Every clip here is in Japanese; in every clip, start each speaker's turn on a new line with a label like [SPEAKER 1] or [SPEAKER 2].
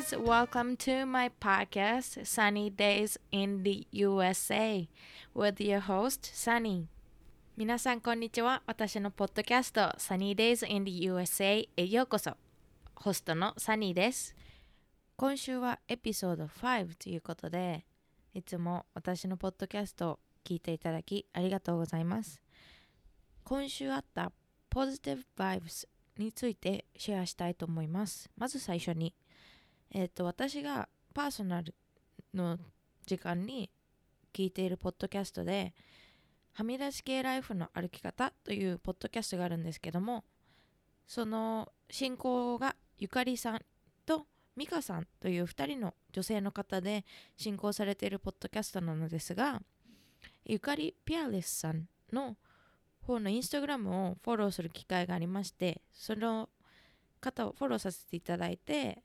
[SPEAKER 1] guys, welcome to my podcast Sunny Days in the USA with your host Sunny. 皆さんこんにちは。私のポッドキャスト Sunny Days in the USA へようこそ。ホストのサニーです。今週はエピソード5ということでいつも私のポッドキャストを聞いていただきありがとうございます。今週あったポジティブバイブスについてシェアしたいと思います。まず最初にえっ、と私がパーソナルの時間に聞いているポッドキャストではみ出し系ライフの歩き方というポッドキャストがあるんですけどもその進行がゆかりさんと美香さんという2人の女性の方で進行されているポッドキャストなのですがゆかりピアレスさんの方のインスタグラムをフォローする機会がありましてその方をフォローさせていただいて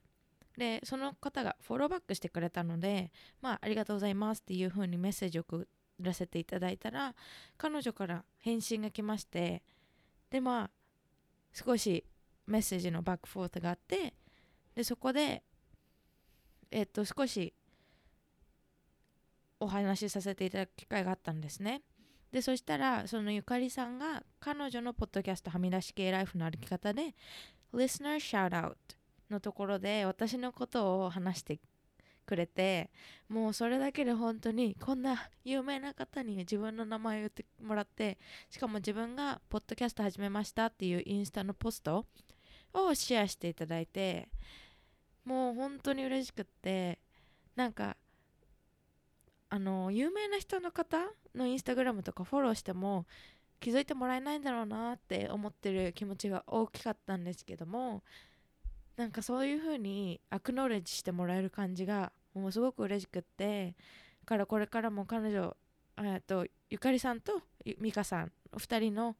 [SPEAKER 1] でその方がフォローバックしてくれたのでまあありがとうございますっていう風にメッセージを送らせていただいたら彼女から返信が来ましてでまあ少しメッセージのバックフォートがあってでそこでえっと少しお話しさせていただく機会があったんですね。でそしたらそのゆかりさんが彼女のポッドキャストはみ出し系ライフの歩き方で Listener Shoutout のところで私のことを話してくれてもうそれだけで本当にこんな有名な方に自分の名前を言ってもらってしかも自分がポッドキャスト始めましたっていうインスタのポストをシェアしていただいてもう本当に嬉しくってなんかあの有名な人の方のインスタグラムとかフォローしても気づいてもらえないんだろうなって思ってる気持ちが大きかったんですけどもなんかそういう風にアクノレッジしてもらえる感じがもうすごく嬉しくってだからこれからも彼女とゆかりさんと美香さんお二人の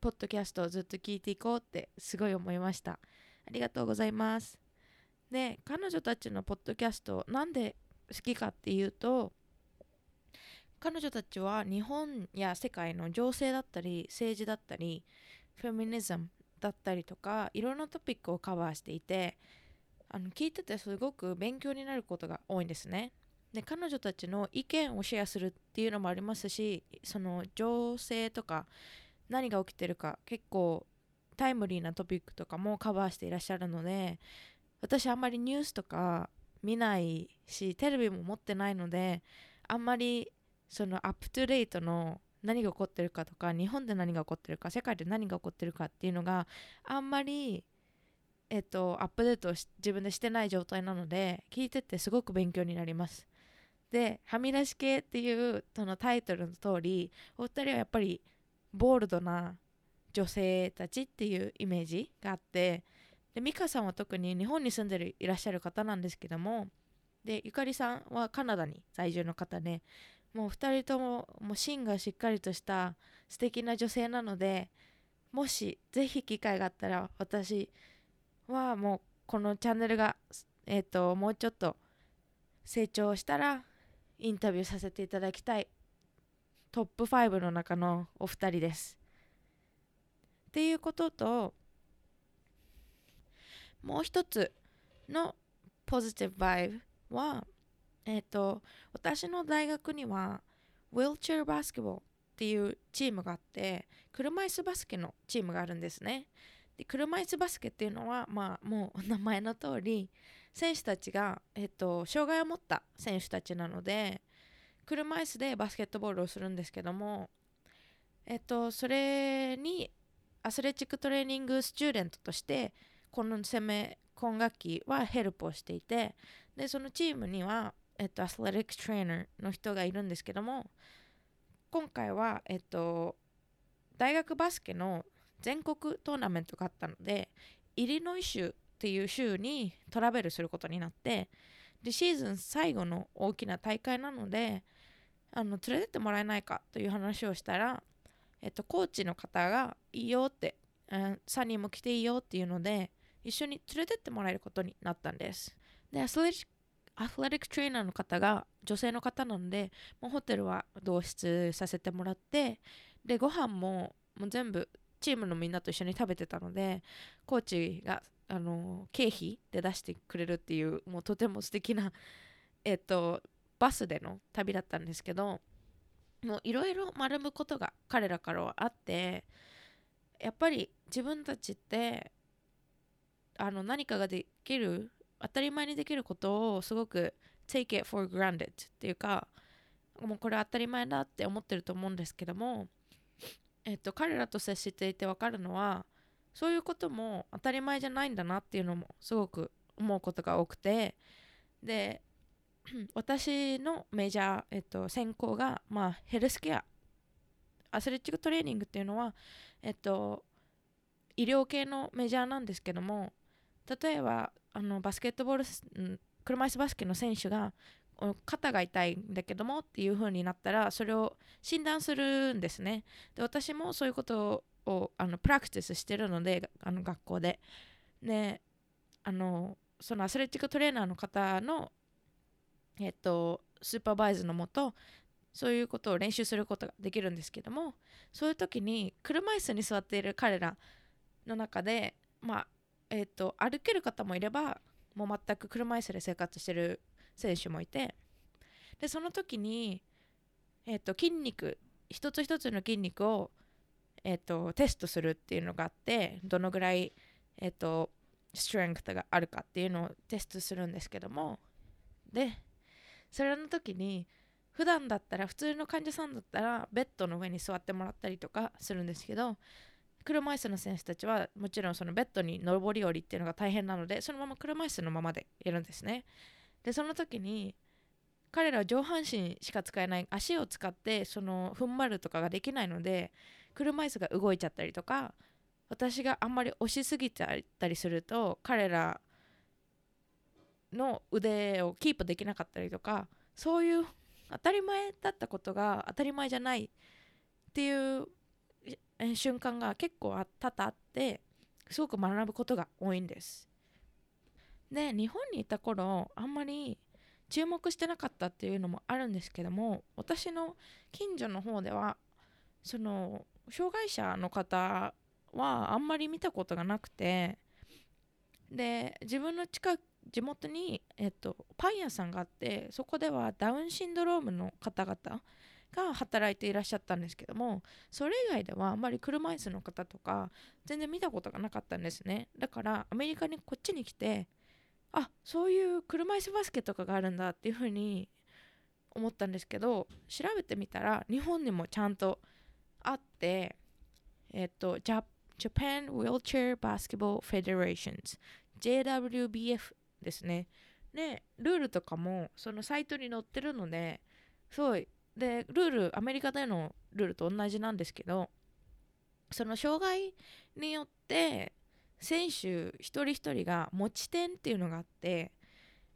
[SPEAKER 1] ポッドキャストをずっと聞いていこうってすごい思いました。ありがとうございます。で彼女たちのポッドキャストなんで好きかっていうと彼女たちは日本や世界の情勢だったり政治だったりフェミニズムだったりとかいろんなトピックをカバーしていてあの聞いててすごく勉強になることが多いんですね。で彼女たちの意見をシェアするっていうのもありますしその情勢とか何が起きてるか結構タイムリーなトピックとかもカバーしていらっしゃるので私あんまりニュースとか見ないしテレビも持ってないのであんまりそのアップトゥデートの何が起こってるかとか日本で何が起こってるか世界で何が起こってるかっていうのがあんまりえっとアップデートを自分でしてない状態なので聞いててすごく勉強になります。で「はみ出し系」っていうそのタイトルの通りお二人はやっぱりボールドな女性たちっていうイメージがあってで美香さんは特に日本に住んでるいらっしゃる方なんですけどもでゆかりさんはカナダに在住の方でもう2人とももう芯がしっかりとした素敵な女性なのでもしぜひ機会があったら私はもうこのチャンネルが、えーと、もうちょっと成長したらインタビューさせていただきたいトップ5の中のお二人です。っていうことともう一つのポジティブバイブはえっ、ー、と私の大学にはウィルチェアバスケボーっていうチームがあって車椅子バスケのチームがあるんですね。で車椅子バスケっていうのはまあもう名前の通り選手たちが、えっ、ー、と、障害を持った選手たちなので車椅子でバスケットボールをするんですけどもえっ、ー、とそれに athletic training student としてこのセメ今学期はヘルプをしていてでそのチームにはえっと、アスレティックトレーナーの人がいるんですけども今回は、えっと、大学バスケの全国トーナメントがあったのでイリノイ州っていう州にトラベルすることになってでシーズン最後の大きな大会なのであの連れてってもらえないかという話をしたら、えっと、コーチの方がいいよって、うん、サニーも来ていいよっていうので一緒に連れてってもらえることになったんです。でアスレチアスレティックトレーナーの方が女性の方なのでもうホテルは同室させてもらってでご飯ももう全部チームのみんなと一緒に食べてたのでコーチがあの経費で出してくれるっていうもうとても素敵な えっとバスでの旅だったんですけどもういろいろ学ぶことが彼らからはあってやっぱり自分たちってあの何かができる当たり前にできることをすごく take it for granted っていうかもうこれ当たり前だって思ってると思うんですけども、えっと、彼らと接していて分かるのはそういうことも当たり前じゃないんだなっていうのもすごく思うことが多くてで 私のメジャー、えっと、専攻が、まあ、ヘルスケアアスレチックトレーニングっていうのは、えっと、医療系のメジャーなんですけども例えばあのバスケットボール車椅子バスケの選手が肩が痛いんだけどもっていう風になったらそれを診断するんですね。で私もそういうことをあのプラクティスしてるのであの学校で。であのそのアスレチックトレーナーの方のえっとスーパーバイズのもとそういうことを練習することができるんですけどもそういう時に車椅子に座っている彼らの中でまあえっと歩ける方もいればもう全く車椅子で生活してる選手もいてでその時に、えっと筋肉一つ一つの筋肉をえっ、と、テストするっていうのがあって、どのぐらい、えっ、と、ストレングスがあるかっていうのをテストするんですけども、で、それの時に、普段だったら、普通の患者さんだったら、ベッドの上に座ってもらったりとかするんですけど、車椅子の選手たちはもちろんそのベッドに上り下りっていうのが大変なのでそのまま車椅子のままでいるんですね。でその時に彼らは上半身しか使えない足を使ってその踏ん張るとかができないので車椅子が動いちゃったりとか私があんまり押しすぎちゃったりすると彼らの腕をキープできなかったりとかそういう当たり前だったことが当たり前じゃないっていう瞬間が結構多々あってすごく学ぶことが多いんです。で日本にいた頃あんまり注目してなかったっていうのもあるんですけども私の近所の方ではその障害者の方はあんまり見たことがなくてで自分の近く地元に、えっと、パン屋さんがあってそこではダウンシンドロームの方々が働いていらっしゃったんですけどもそれ以外ではあんまり車椅子の方とか全然見たことがなかったんですねだからアメリカにこっちに来てあそういう車椅子バスケとかがあるんだっていうふうに思ったんですけど調べてみたら日本にもちゃんとあって、えっと、Japan Wheelchair Basketball Federations JWBF ですね。で、ルールとかもそのサイトに載ってるので、すごい。で、ルール、アメリカでのルールと同じなんですけど、その障害によって選手一人一人が持ち点っていうのがあって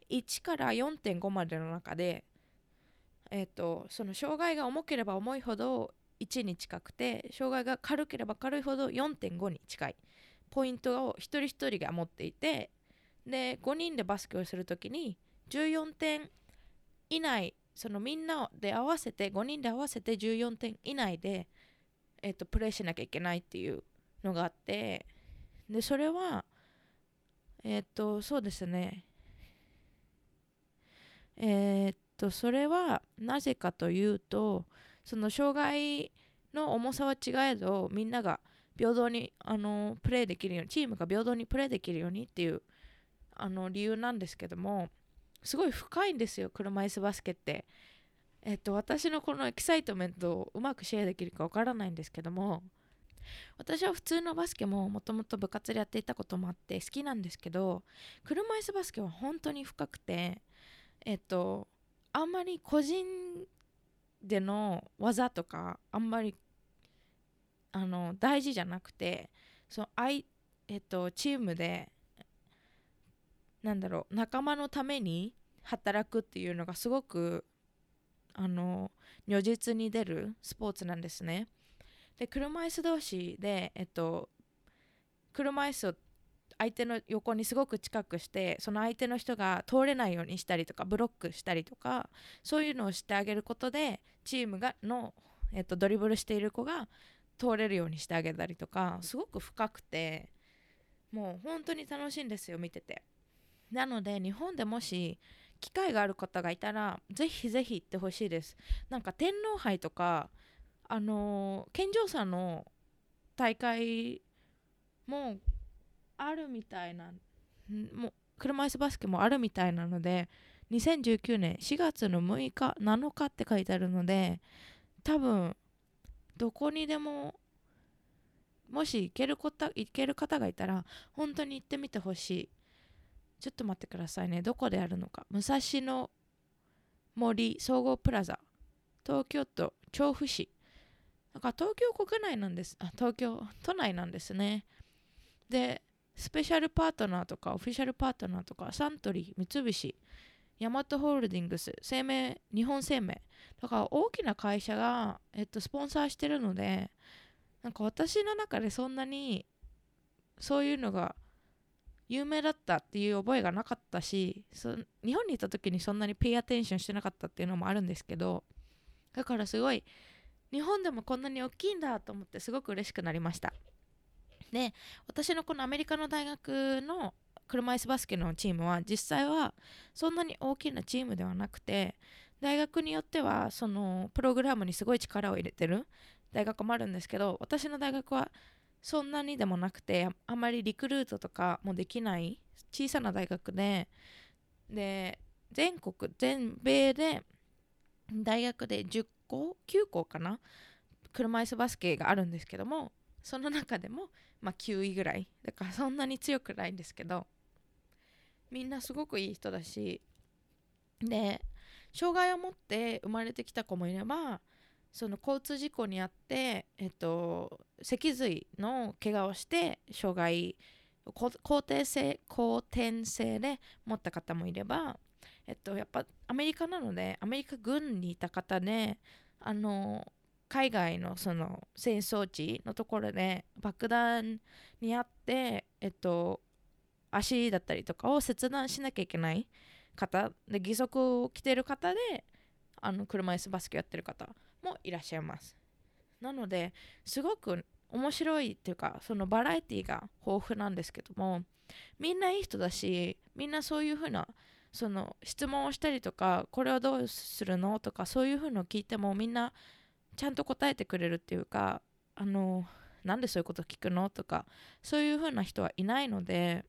[SPEAKER 1] 1から4.5までの中で、えーとその障害が重ければ重いほど1に近くて障害が軽ければ軽いほど4.5に近い。ポイントを一人一人が持っていてで5人でバスケをする時に14点以内そのみんなで合わせて5人で合わせて14点以内で、えーと、プレーしなきゃいけないっていうのがあってでそれはえっ、ー、とそうですね。えっ、ー、とそれはなぜかというとその障害の重さは違えどみんなが平等にあのプレーできるようにチームが平等にプレーできるようにっていうあの理由なんですけどもすごい深いんですよ車椅子バスケって。えっと、私のこの excitement をうまくシェアできるかわからないんですけども私は普通のバスケももともと部活でやっていたこともあって好きなんですけど車椅子バスケは本当に深くてえっとあんまり個人での技とかあんまりあの大事じゃなくてそのあい、えっと、チームでなんだろう仲間のために働くっていうのがすごくあの如実に出るスポーツなんですね。で車椅子同士で、えっと、車椅子を相手の横にすごく近くしてその相手の人が通れないようにしたりとかブロックしたりとかそういうのをしてあげることでチームがの、えっと、ドリブルしている子が通れるようにしてあげたりとかすごく深くてもう本当に楽しいんですよ見ててなので日本でもし機会がある方がいたらぜひぜひ行ってほしいです。なんか天皇杯とかあのー、健常者の大会もあるみたいなもう車椅子バスケもあるみたいなので2019年4月の6日7日って書いてあるので多分どこにでももし行けること行ける方がいたら本当に行ってみてほしい。ちょっと待ってくださいね。どこでやるのか。武蔵野森総合プラザ。東京都調布市。だか東京国内なんです。あ東京都内なんですね。でスペシャルパートナーとかオフィシャルパートナーとかサントリー三菱ヤマトホールディングス生命日本生命。だから大きな会社が、えっと、スポンサーしてるのでなんか私の中でそんなにそういうのが有名だったっていう覚えがなかったし日本にいた時にそんなにペイアテンションしてなかったっていうのもあるんですけどだからすごい日本でもこんなに大きいんだと思ってすごく嬉しくなりました。で私のこのアメリカの大学の車椅子バスケのチームは実際はそんなに大きなチームではなくて大学によってはそのプログラムにすごい力を入れてる大学もあるんですけど私の大学はそんなにでもなくてあんまりリクルートとかもできない小さな大学で。で全国全米で大学で10校9校かな車椅子バスケがあるんですけどもその中でも、まあ、9位ぐらい。だからそんなに強くないんですけどみんなすごくいい人だし。で障害を持って生まれてきた子もいればその交通事故にあって、えっと、脊髄の怪我をして障害後天性後天性で持った方もいれば、えっと、やっぱアメリカなのでアメリカ軍にいた方であの海外のその戦争地のところで爆弾にあって、えっと、足だったりとかを切断しなきゃいけない方で義足を着てる方であの車椅子バスケやってる方もいらっしゃいます。なのですごく面白いっていうかそのバラエティが豊富なんですけどもみんないい人だしみんなそういうふうなその質問をしたりとかこれはどうするのとかそういうふうのを聞いてもみんなちゃんと答えてくれるっていうかあのなんでそういうこと聞くのとかそういうふうな人はいないので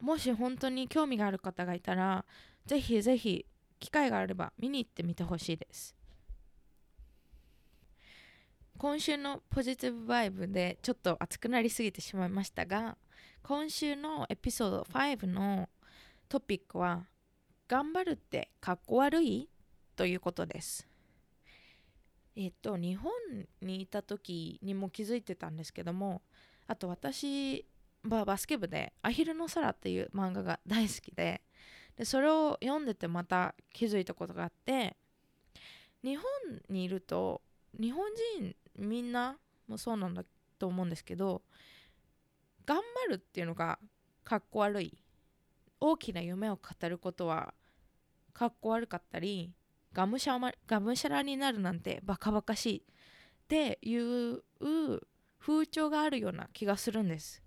[SPEAKER 1] もし本当に興味がある方がいたらぜひぜひ機会があれば見に行ってみてほしいです。今週のポジティブバイブでちょっと熱くなりすぎてしまいましたが今週のエピソード5のトピックは頑張るってかっこ悪いということです。えっと日本にいた時にも気づいてたんですけどもあと私ババスケ部で「アヒルの空」っていう漫画が大好きででそれを読んでてまた気づいたことがあって日本にいると日本人みんなもそうなんだと思うんですけど頑張るっていうのがかっこ悪い。大きな夢を語ることはかっこ悪かったりがむしゃがむしゃらになるなんてバカバカしいっていう風潮があるような気がするんです。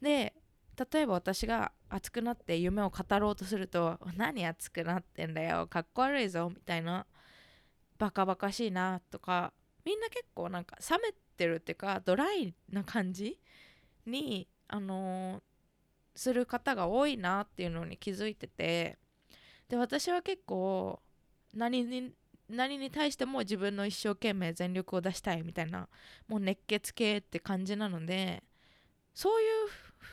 [SPEAKER 1] で例えば私が熱くなって夢を語ろうとすると何熱くなってんだよ。かっこ悪いぞ。みたいな。バカバカしいなとかみんな結構なんか冷めてるっていうかドライな感じにあのー、する方が多いなっていうのに気づいててで私は結構何に何に対しても自分の一生懸命全力を出したいみたいなもう熱血系って感じなのでそういう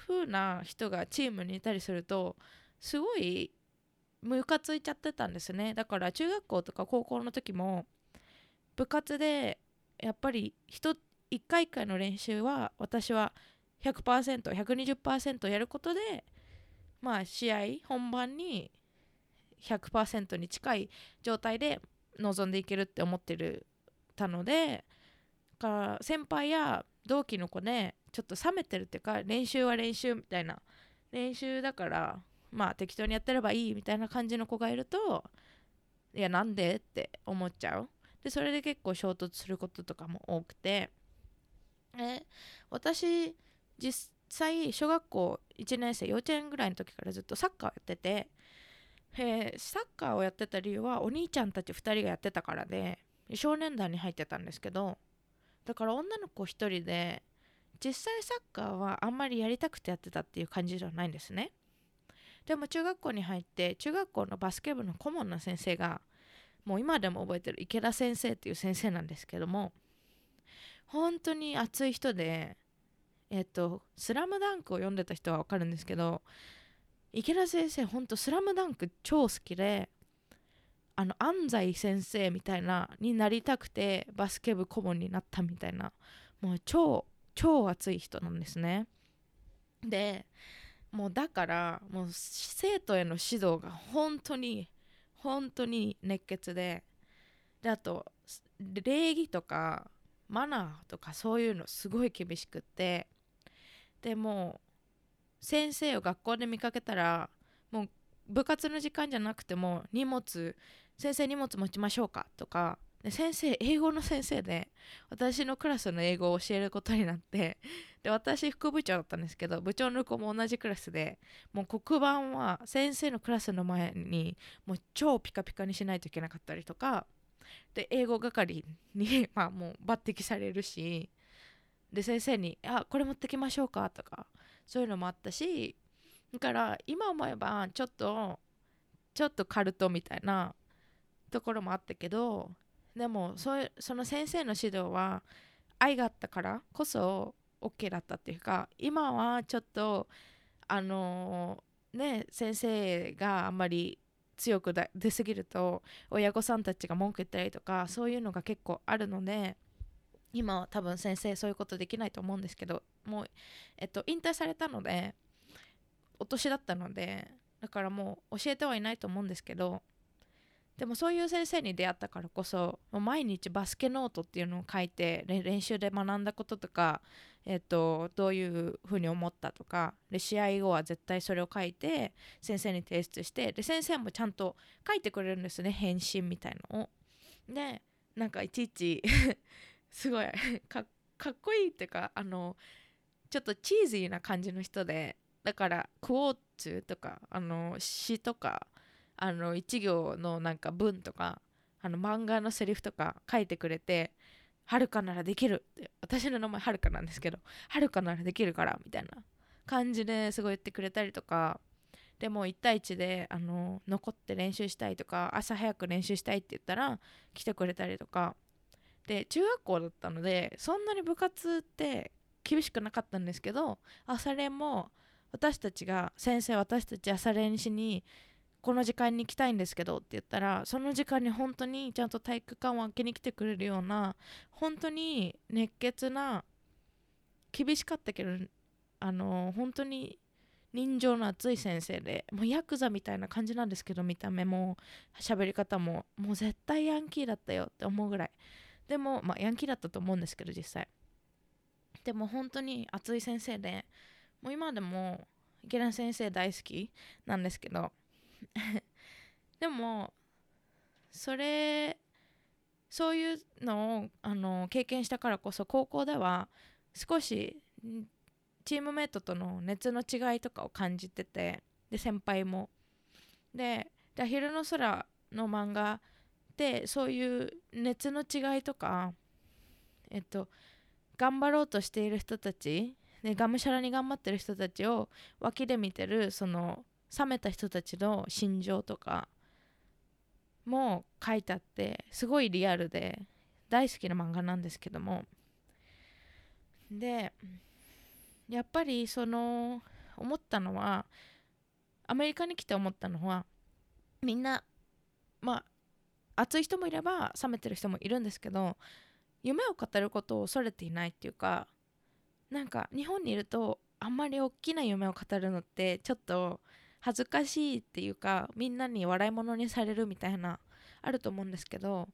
[SPEAKER 1] 風な人がチームにいたりするとすごいムカついちゃってたんですね。だから中学校とか高校の時も部活でやっぱり1回1回の練習は私は 100%120% やることでまあ試合本番に100%に近い状態で臨んでいけるって思ってるたのでか先輩や同期の子でちょっと冷めてるっていうか練習は練習みたいな練習だからまあ適当にやってればいいみたいな感じの子がいるといやなんでって思っちゃう。でそれで結構衝突することとかも多くて。え私実際小学校1年生幼稚園ぐらいの時からずっとサッカーをやってて。えサッカーをやってた理由はお兄ちゃんたち2人がやってたからで少年団に入ってたんですけど。だから女の子1人で実際サッカーはあんまりやりたくてやってたっていう感じではないんですね。でも中学校に入って中学校のバスケ部の顧問の先生がもう今でも覚えてる池田先生っていう先生なんですけども本当に熱い人でえっと「スラムダンクを読んでた人は分かるんですけど池田先生ほんと「スラムダンク超好きであの安西先生みたいなになりたくてバスケ部顧問になったみたいなもう超超熱い人なんですね。でもうだからもう生徒への指導が本当に本当に熱血で。であと礼儀とかマナーとかそういうのすごい厳しくって。でも先生を学校で見かけたらもう部活の時間じゃなくても荷物先生荷物持ちましょうかとかで先生英語の先生で私のクラスの英語を教えることになってで私副部長だったんですけど部長の子も同じクラスでもう黒板は先生のクラスの前にもう超ピカピカにしないといけなかったりとかで英語係に まあもう抜擢されるしで先生に「あこれ持ってきましょうか」とかそういうのもあったしだから今思えばちょっとちょっとカルトみたいなところもあったけどでもそその先生の指導は愛があったからこそ OK だったっていうか今はちょっとあのー、ね先生があんまり強く出過ぎると親御さんたちが文句言ったりとかそういうのが結構あるので今は多分先生そういうことできないと思うんですけどもう、えっと、引退されたのでお年だったのでだからもう教えてはいないと思うんですけどでもそういう先生に出会ったからこそ毎日バスケノートっていうのを書いて練習で学んだこととか、えっと、どういうふうに思ったとかで試合後は絶対それを書いて先生に提出してで先生もちゃんと書いてくれるんですね返信みたいのを。でなんかいちいち すごいかっこいいっていうかあのちょっとチーズィーな感じの人でだからクォーツとかあの詩とかあの一行のなんか文とかあの漫画のセリフとか書いてくれて「はるかならできる」って私の名前はるかなんですけど「はるかならできるから」みたいな感じですごい言ってくれたりとかでも1対1であの残って練習したいとか朝早く練習したいって言ったら来てくれたりとか。で中学校だったのでそんなに部活って厳しくなかったんですけど朝練も私たちが先生私たち朝練しにこの時間に来たいんですけどって言ったらその時間に本当にちゃんと体育館を開けに来てくれるような本当に熱血な厳しかったけどあの本当に人情の熱い先生でもうヤクザみたいな感じなんですけど見た目も喋り方ももう絶対ヤンキーだったよって思うぐらい。でもまあヤンキーだったと思うんですけど実際。でも本当に熱い先生でもう今でも池田先生大好きなんですけど でもそれそういうのをあの経験したからこそ高校では少しチームメートとの熱の違いとかを感じててで先輩も。で「で昼の空」の漫画でそういう熱の違いとかえっと頑張ろうとしている人たちでがむしゃらに頑張ってる人たちを脇で見てるその冷めた人たちの心情とかも書いてあってすごいリアルで大好きな漫画なんですけども。でやっぱりその思ったのはアメリカに来て思ったのはみんなまあ熱い人もいれば冷めてる人もいるんですけど夢を語ることを恐れていないっていうかなんか日本にいるとあんまり大きな夢を語るのってちょっと恥ずかしいっていうかみんなに笑い物にされるみたいなあると思うんですけど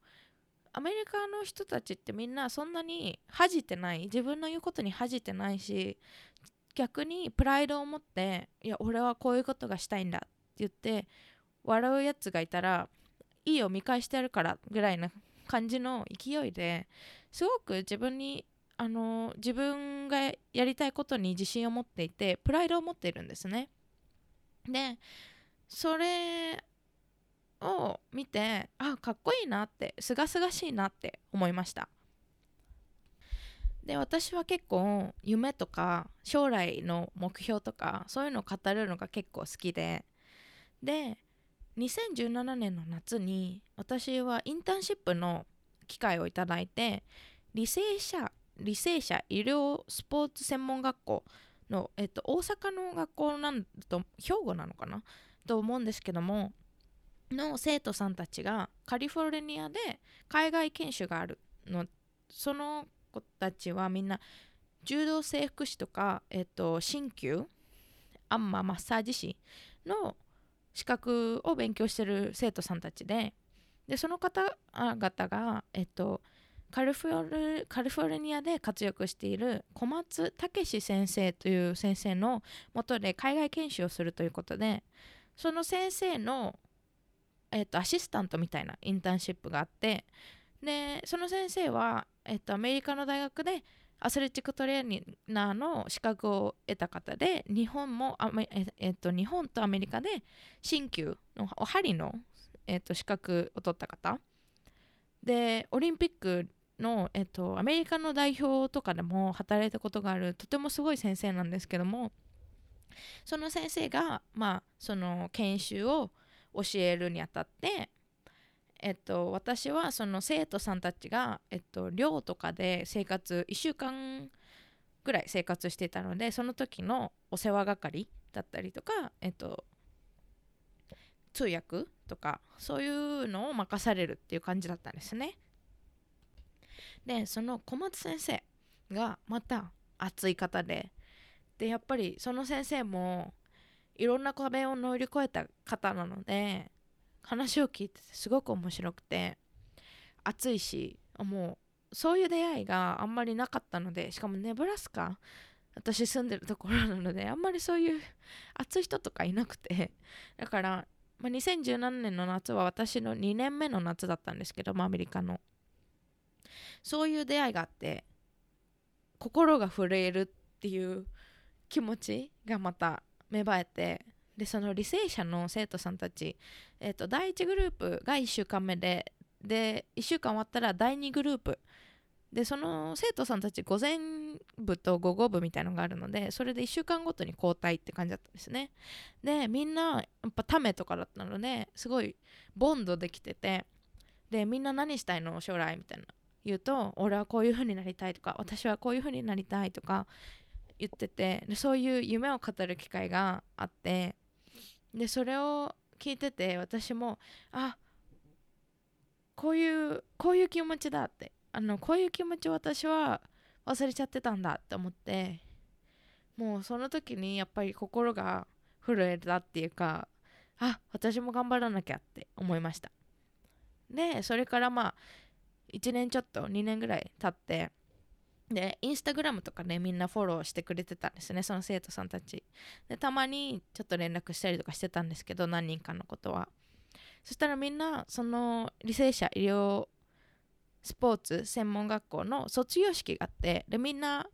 [SPEAKER 1] アメリカの人たちってみんなそんなに恥じてない自分の言うことに恥じてないし逆にプライドを持っていや俺はこういうことがしたいんだって言って笑うやつがいたらいいよ見返してやるからぐらいな感じの勢いですごく自分にあの自分がやりたいことに自信を持っていてプライドを持っているんですね。でそれを見てあかっこいいなってすがすがしいなって思いました。で私は結構夢とか将来の目標とかそういうのを語るのが結構好きでで2017年の夏に私はインターンシップの機会をいただいて履正社履正社医療スポーツ専門学校の、えっと、大阪の学校なんだと兵庫なのかな？と思うんですけどもの生徒さんたちがカリフォルニアで海外研修があるの。その子たちはみんな柔道整復師とか、えっと、鍼灸アンママッサージ師の資格を勉強してる生徒さんたちででその方々が、えっと、カリフォルフォルニアで活躍している小松武先生という先生のもとで海外研修をするということでその先生の、えっと、アシスタントみたいなインターンシップがあってでその先生はえっと、アメリカの大学でアスレチックトレーナーの資格を得た方で日本もえっと、日本とアメリカで鍼灸のお針の、えっと、資格を取った方。でオリンピックの、えっと、アメリカの代表とかでも働いたことがあるとてもすごい先生なんですけどもその先生が、まあ、その研修を教えるにあたってえっと、私はその生徒さんたちが、えっと、寮とかで生活1週間ぐらい生活してたのでその時のお世話係だったりとか、えっと、通訳とかそういうのを任されるっていう感じだったんですね。でその小松先生がまた熱い方ででやっぱりその先生もいろんな壁を乗り越えた方なので話を聞いててすごく面白くて熱いしもうそういう出会いがあんまりなかったのでしかもネブラスカ私住んでるところなのであんまりそういう熱い人とかいなくてだから、まあ、2017年の夏は私の2年目の夏だったんですけど、まあ、アメリカの。そういう出会いがあって心が震えるっていう気持ちがまた芽生えてでその履正社の生徒さんたち、えーと、第1グループが1週間目でで1週間終わったら第2グループ。でその生徒さんたち午前部と午後部みたいのがあるのでそれで1週間ごとに交代って感じだったんですね。でみんなやっぱためとかだったのですごいボンドできててでみんな何したいの？将来みたいな。言うと俺はこういう風になりたいとか私はこういう風になりたいとか言っててそういう夢を語る機会があってでそれを聞いてて私もあこういうこういう気持ちだってあのこういう気持ちを私は忘れちゃってたんだって思ってもうその時にやっぱり心が震えたっていうかあ私も頑張らなきゃって思いました。でそれからまあ1年ちょっと2年ぐらい経ってでインスタグラムとかねみんなフォローしてくれてたんですねその生徒さんたち。でたまにちょっと連絡したりとかしてたんですけど何人かのことは。そしたらみんなその履正社医療スポーツ専門学校の卒業式があってでみんな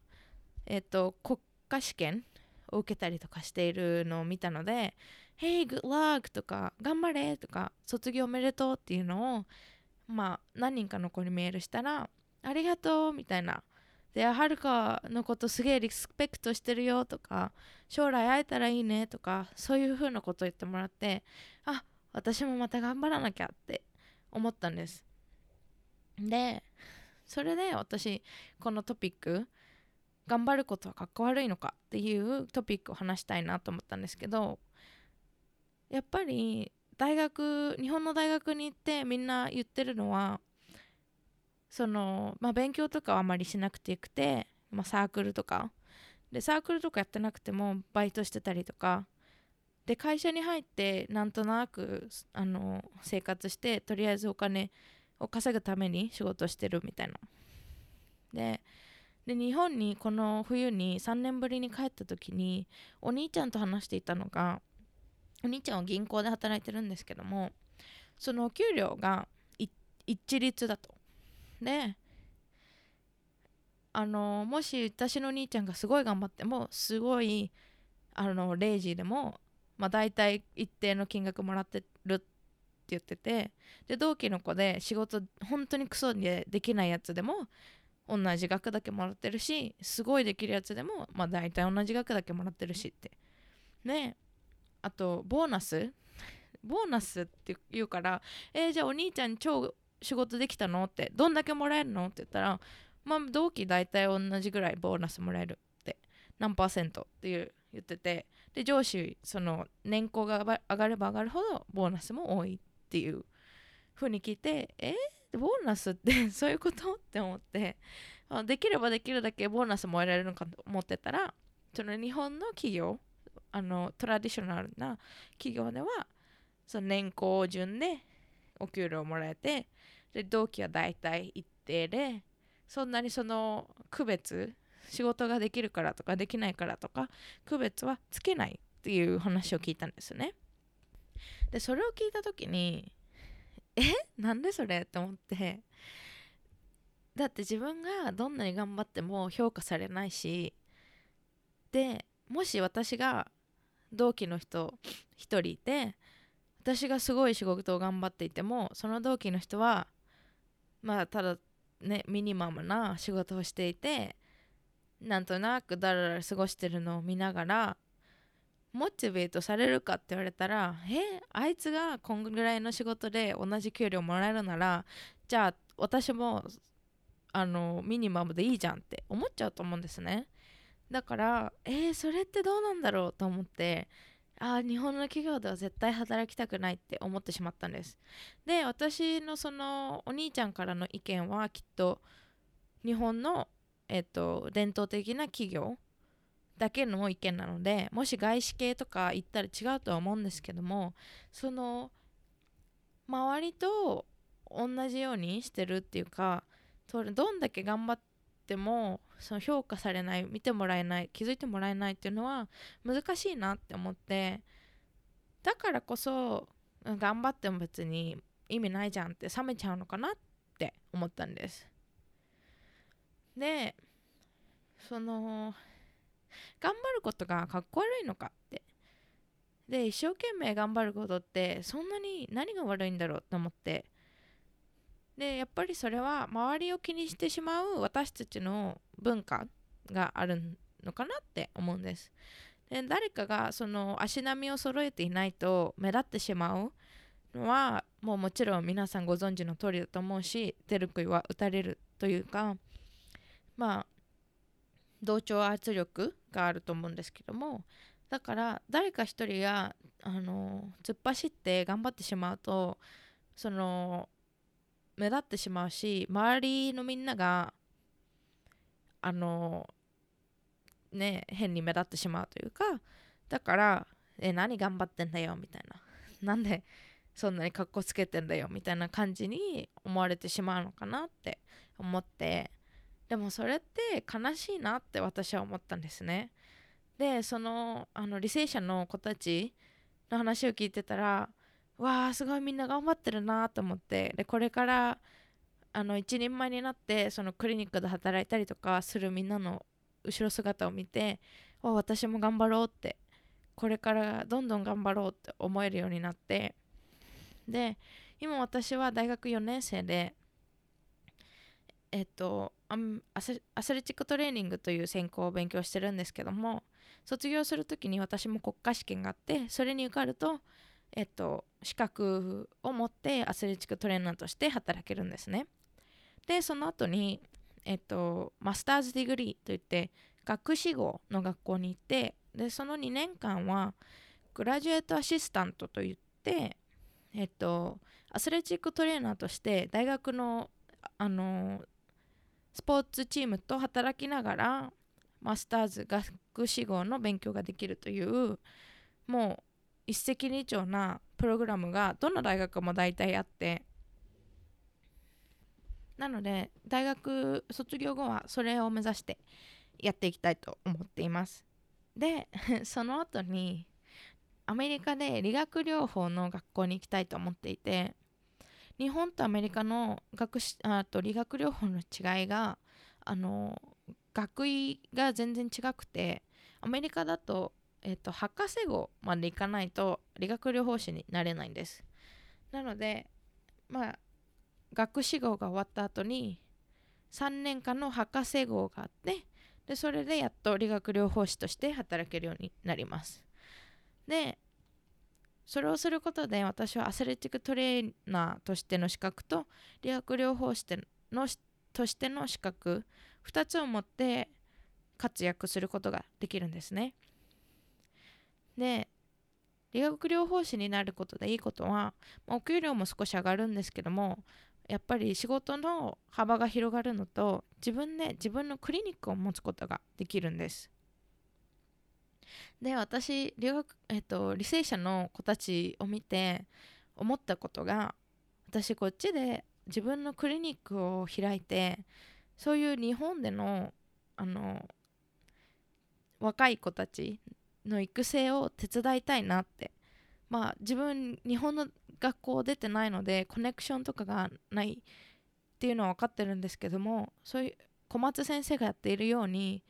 [SPEAKER 1] えっ、ー、と国家試験を受けたりとかしているのを見たので「Hey good luck」とか「頑張れ」とか「卒業おめでとう」っていうのをまあ何人かの子にメールしたら「ありがとう」みたいな。ではるかのことすげえリスペクトしてるよとか将来会えたらいいねとかそういう風なことを言ってもらってあ私もまた頑張らなきゃって思ったんです。でそれで私このトピック頑張ることはかっこ悪いのかっていうトピックを話したいなと思ったんですけどやっぱり大学日本の大学に行ってみんな言ってるのはその、まあ、勉強とかはあまりしなくてよくて、まあ、サークルとか。でサークルとかやってなくてもバイトしてたりとか。で会社に入ってなんとなくあの生活してとりあえずお金を稼ぐために仕事してるみたいな。でで日本にこの冬に3年ぶりに帰った時にお兄ちゃんと話していたのがお兄ちゃんは銀行で働いてるんですけどもそのお給料が一律だと。であのもし私の兄ちゃんがすごい頑張ってもすごいあの0時でも、まあ、大体一定の金額もらってるって言っててで同期の子で仕事本当にクソでできないやつでも同じ額だけもらってるしすごいできるやつでも、まあ、大体同じ額だけもらってるしって。ね。あとボーナス？ボーナスって言うからえー、じゃあお兄ちゃん超仕事できたの？ってどんだけもらえるの？って言ったらまあ同期大体同じぐらいボーナスもらえるって何パーセントっていう言っててで上司その年功が上がれば上がるほどボーナスも多いっていう風に聞いてえー、ボーナスって そういうこと？って思ってできればできるだけボーナスもらえるのかと思ってたらその日本の企業あのトラディショナルな企業ではその年功順でお給料をもらえてで同期は大体一定でそんなにその区別仕事ができるからとかできないからとか区別はつけないっていう話を聞いたんですね。でそれを聞いた時にえ？なんでそれ？って思って。だって自分がどんなに頑張っても評価されないしでもし私が同期の人1人いて私がすごい仕事を頑張っていてもその同期の人はまあただねミニマムな仕事をしていてなんとなくだらだら過ごしてるのを見ながらモチベートされるかって言われたらえあいつがこんぐらいの仕事で同じ給料もらえるならじゃあ私もあのミニマムでいいじゃんって思っちゃうと思うんですね。だからえー、それってどうなんだろうと思ってあ日本の企業では絶対働きたくないって思ってしまったんです。で私のそのお兄ちゃんからの意見はきっと日本の、えっと、伝統的な企業だけの意見なのでもし外資系とか行ったら違うとは思うんですけどもその周りと同じようにしてるっていうかどんだけ頑張ってもその評価されない見てもらえない気づいてもらえないっていうのは難しいなって思ってだからこそ頑張っても別に意味ないじゃんって冷めちゃうのかなって思ったんです。でその頑張ることがかっこ悪いのかって。で一生懸命頑張ることってそんなに何が悪いんだろうと思ってでやっぱりそれは周りを気にしてしまう私たちの文化があるのかなって思うんです。で誰かがその足並みを揃えていないと目立ってしまうのはもうもちろん皆さんご存知の通りだと思うし出る杭は打たれるというかまあ同調圧力があると思うんですけどもだから誰か一人があの突っ走って頑張ってしまうとその目立ってしまうし周りのみんながあのね変に目立ってしまうというかだからえ何頑張ってんだよみたいな。なんでそんなにかっこつけてんだよみたいな感じに思われてしまうのかなって思って。でもそれって悲しいなって私は思ったんですね。でそのあの履正社の子たちの話を聞いてたらわあすごいみんな頑張ってるなと思ってでこれからあの一人前になってそのクリニックで働いたりとかするみんなの後ろ姿を見てわ私も頑張ろうってこれからどんどん頑張ろうって思えるようになってで今私は大学4年生でえっとアスレチックトレーニングという専攻を勉強してるんですけども卒業する時に私も国家試験があってそれに受かるとえっと、資格を持ってアスレチックトレーナーとして働けるんですね。でその後にえっと master's degree といって学士号の学校に行ってでその2年間は graduate assistant といってえっとアスレチックトレーナーとして大学のあのスポーツチームと働きながら master's 学士号の勉強ができるというもう一石二鳥なプログラムがどの大学も大体あって。なので大学卒業後はそれを目指してやっていきたいと思っています。で その後にアメリカで理学療法の学校に行きたいと思っていて日本とアメリカの学あと理学療法の違いがあの学位が全然違くてアメリカだと,、えーと、博士号まで行かないと理学療法士になれないんですなのでまあ学士号が終わった後に3年間の博士号があってでそれでやっと理学療法士として働けるようになりますでそれをすることで私はアスレティックトレーナーとしての資格と理学療法士のとしての資格2つを持って活躍することができるんですね。で理学療法士になることでいいことはお給料も少し上がるんですけどもやっぱり仕事の幅が広がるのと自分で自分のクリニックを持つことができるんです。で私留学、えっと、履正社の子たちを見て思ったことが私こっちで自分のクリニックを開いてそういう日本でのあの若い子たちの育成を手伝いたいなって。まあ自分日本の学校出てないのでコネクションとかがないっていうのは分かってるんですけどもそういう小松先生がやっているように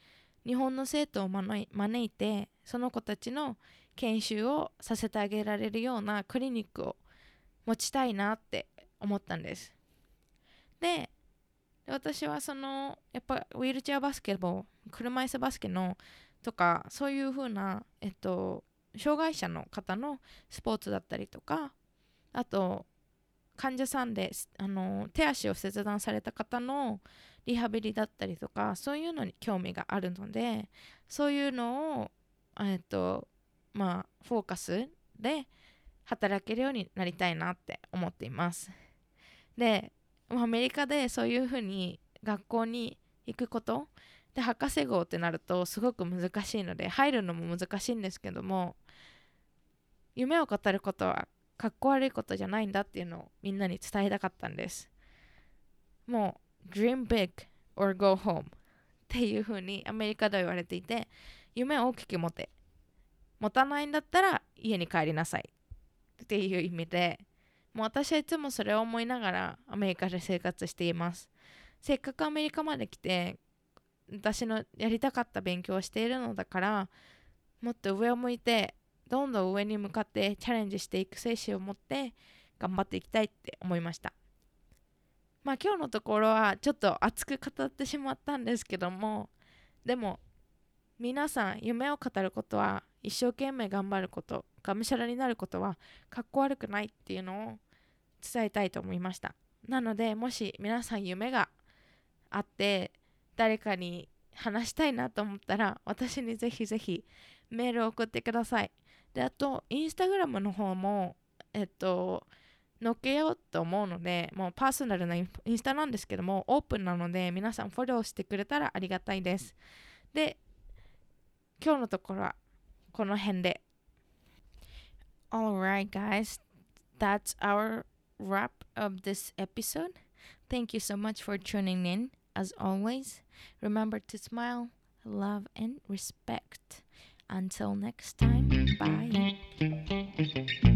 [SPEAKER 1] 日本の生徒を招いてその子たちの研修をさせてあげられるようなクリニックを持ちたいなって思ったんです。で私はそのやっぱウィルチェアバスケボ車椅子バスケのとかそういう風なえっと障害者の方のスポーツだったりとかあと患者さんであの手足を切断された方のリハビリだったりとかそういうのに興味があるのでそういうのをえっとまあフォーカスで働けるようになりたいなって思っています。でアメリカでそういうふうに学校に行くことで博士号ってなるとすごく難しいので入るのも難しいんですけども夢を語ることはかっこ悪いことじゃないんだっていうのをみんなに伝えたかったんです。もう dream big or go home っていうふうにアメリカでは言われていて夢を大きく持て。持たないんだったら家に帰りなさい。っていう意味でもう私はいつもそれを思いながらアメリカで生活しています。せっかくアメリカまで来て私のやりたかった勉強をしているのだからもっと上を向いてどんどん上に向かってチャレンジしていく精神を持って頑張っていきたいって思いました。まあ今日のところはちょっと熱く語ってしまったんですけどもでも皆さん夢を語ることは一生懸命頑張ることがむしゃらになることはかっこ悪くないっていうのを伝えたいと思いました。なのでもし皆さん夢があって誰かに話したいなと思ったら私にぜひぜひメールを送ってくださいであとインスタグラムの方もえっと載っけようと思うのでもうパーソナルなインスタなんですけどもオープンなので皆さんフォローしてくれたらありがたいですで今日のところはこの辺で Alright guys that's our wrap of this episode. Thank you so much for tuning in. As always, remember to smile, love, and respect. Until next time, bye.